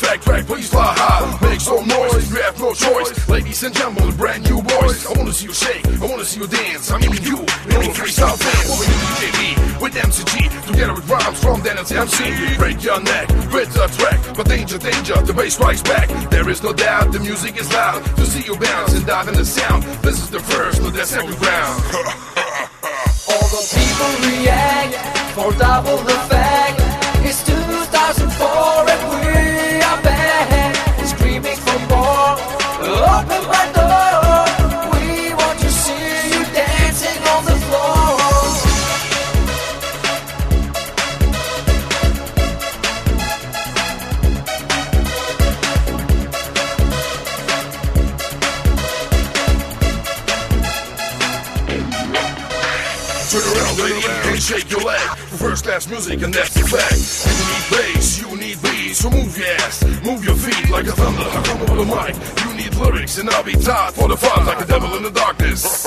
The effect track, please fly high. Make some noise, you have no choice. Ladies and gentlemen, brand new boys. I wanna see you shake, I wanna see you dance. I mean, you, in a freestyle dance. With DJB, with MCG, together with rhymes from and MC. Break your neck with the track, but danger, danger, the bass strikes back. There is no doubt, the music is loud. To see you bounce and dive in the sound. This is the first, but the second round. All the people react for double effect. It's 2004 shake your leg. First class music, and that's the fact. You need bass, you need beats, so move your ass, move your feet like a thunder. I come over the mic. You need lyrics, and I'll be tied for the fun like a devil in the darkness.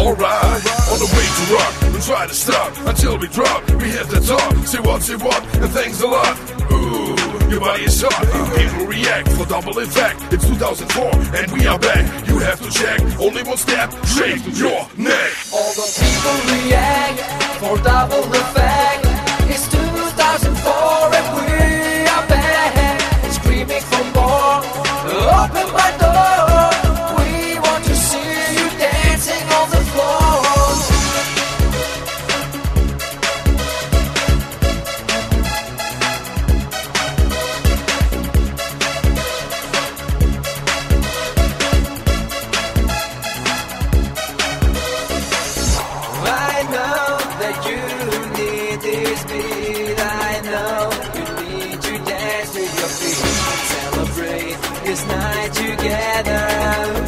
Alright, on the way to rock, we try to stop until we drop. We hit the top, say what, say what, and thanks a lot. Ooh, your body is hot. People react for double effect. It's 2004, and we are back. You have to check, only one step, shake your neck. All the people react for double effect. It's 2004 This night together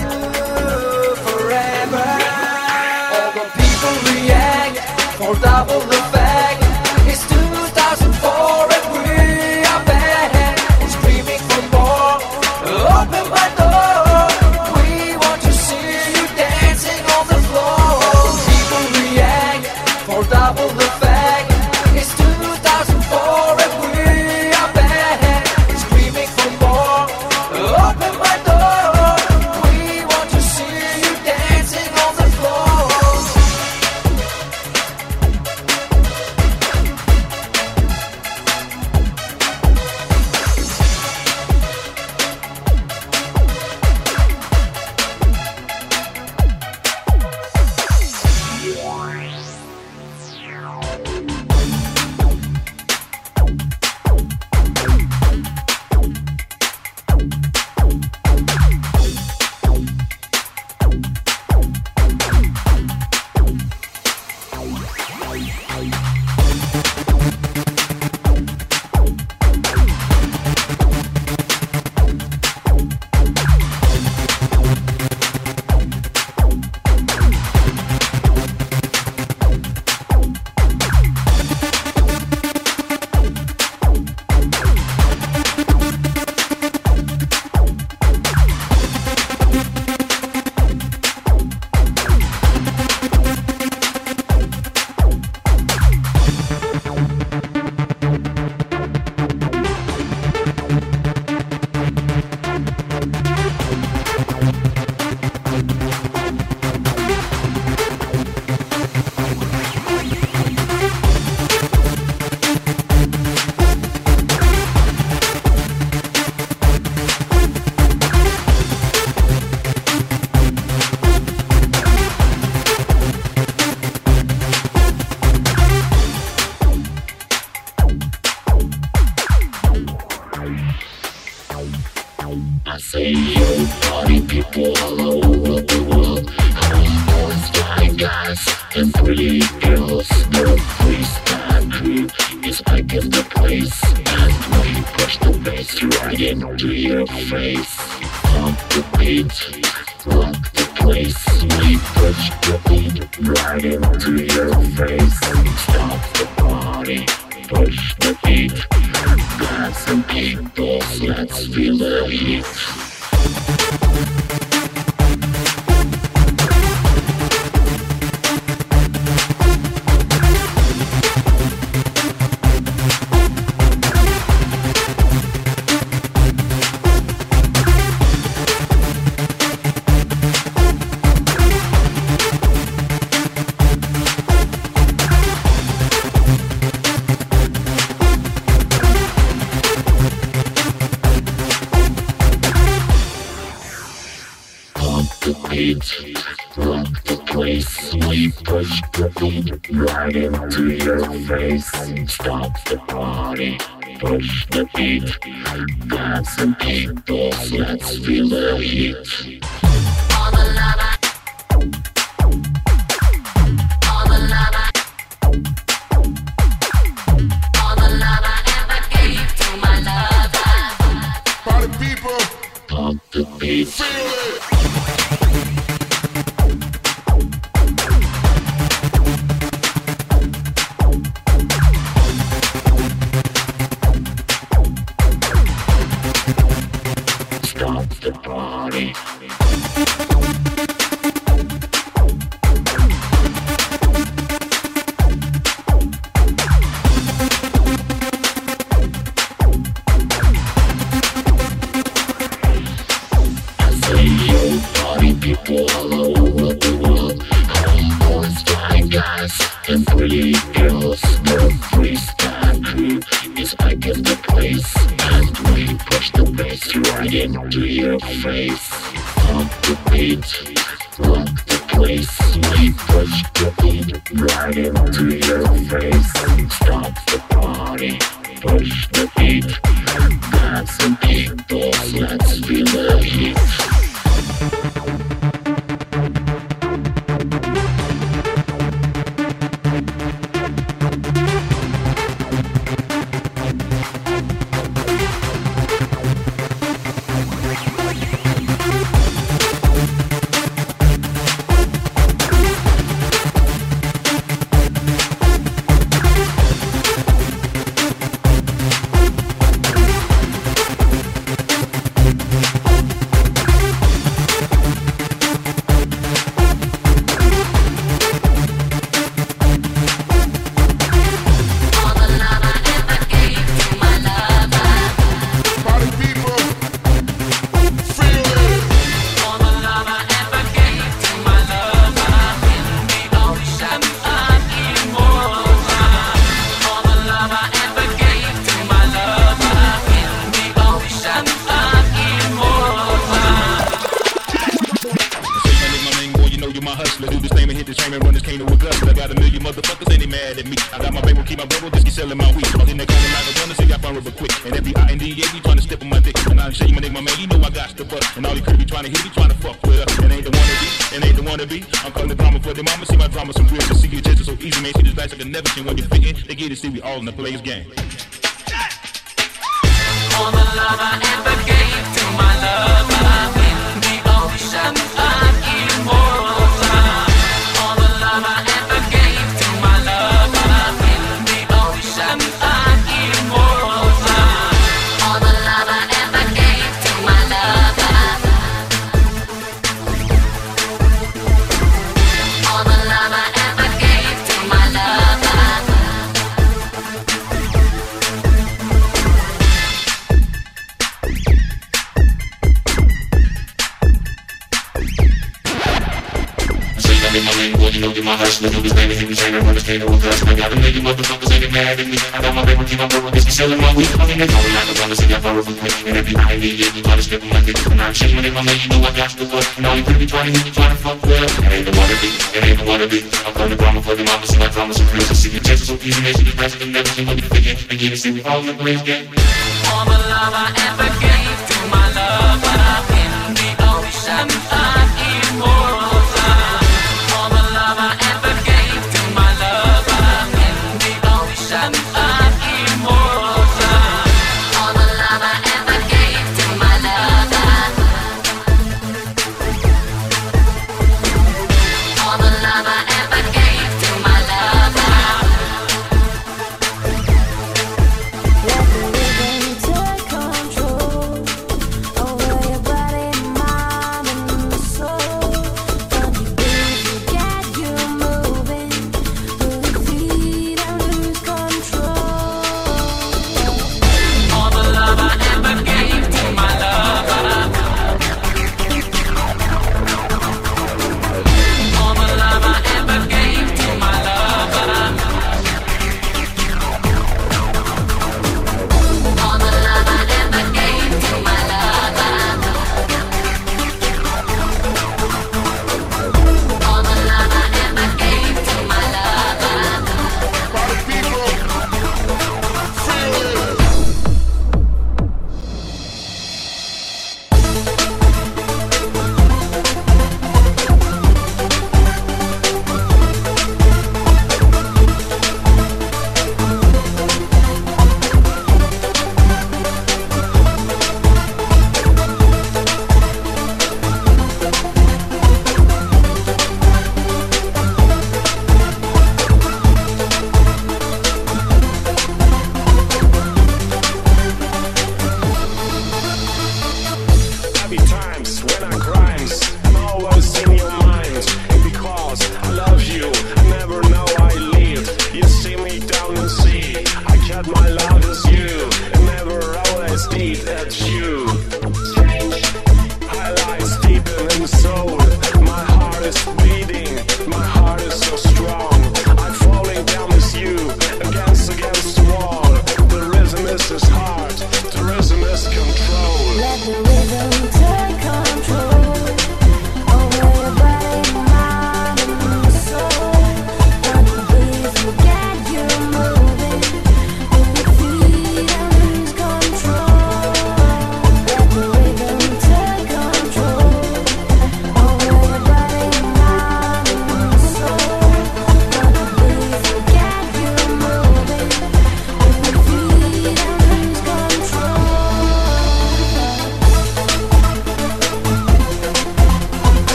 beat into your face. and Stop the party, push the beat. Dance and people, let's feel the heat. Stop the party. face, of the beat. trying to hit, trying to fuck with her. Ain't the wanna be, ain't the wanna be. I'm calling the drama for the mama, see my drama some real. See your so easy, man. See this life like a never seen when you fit in. They get to see we all in the players game. All the love I ever gave to my lover, I've been the ocean, I'm immortal. Taking over drugs, we got a million motherfuckers ain't mad at me. I got my paper, keep my paper, bitch, selling my weed. I think they call me like a brother, so y'all borrow from. And if you hide me, yeah, you gotta step on my dick. I'm shaking in my man, you know I got the fuck. And all you pretty trying to hit, trying to fuck with. It ain't the water beat, it ain't the water beat. I'm calling the grandma for mama, so my drama's a crazy. See, your chances so easy, they should be present, and never seen what you thinking. And you see, we all in the race game. All the love I ever get.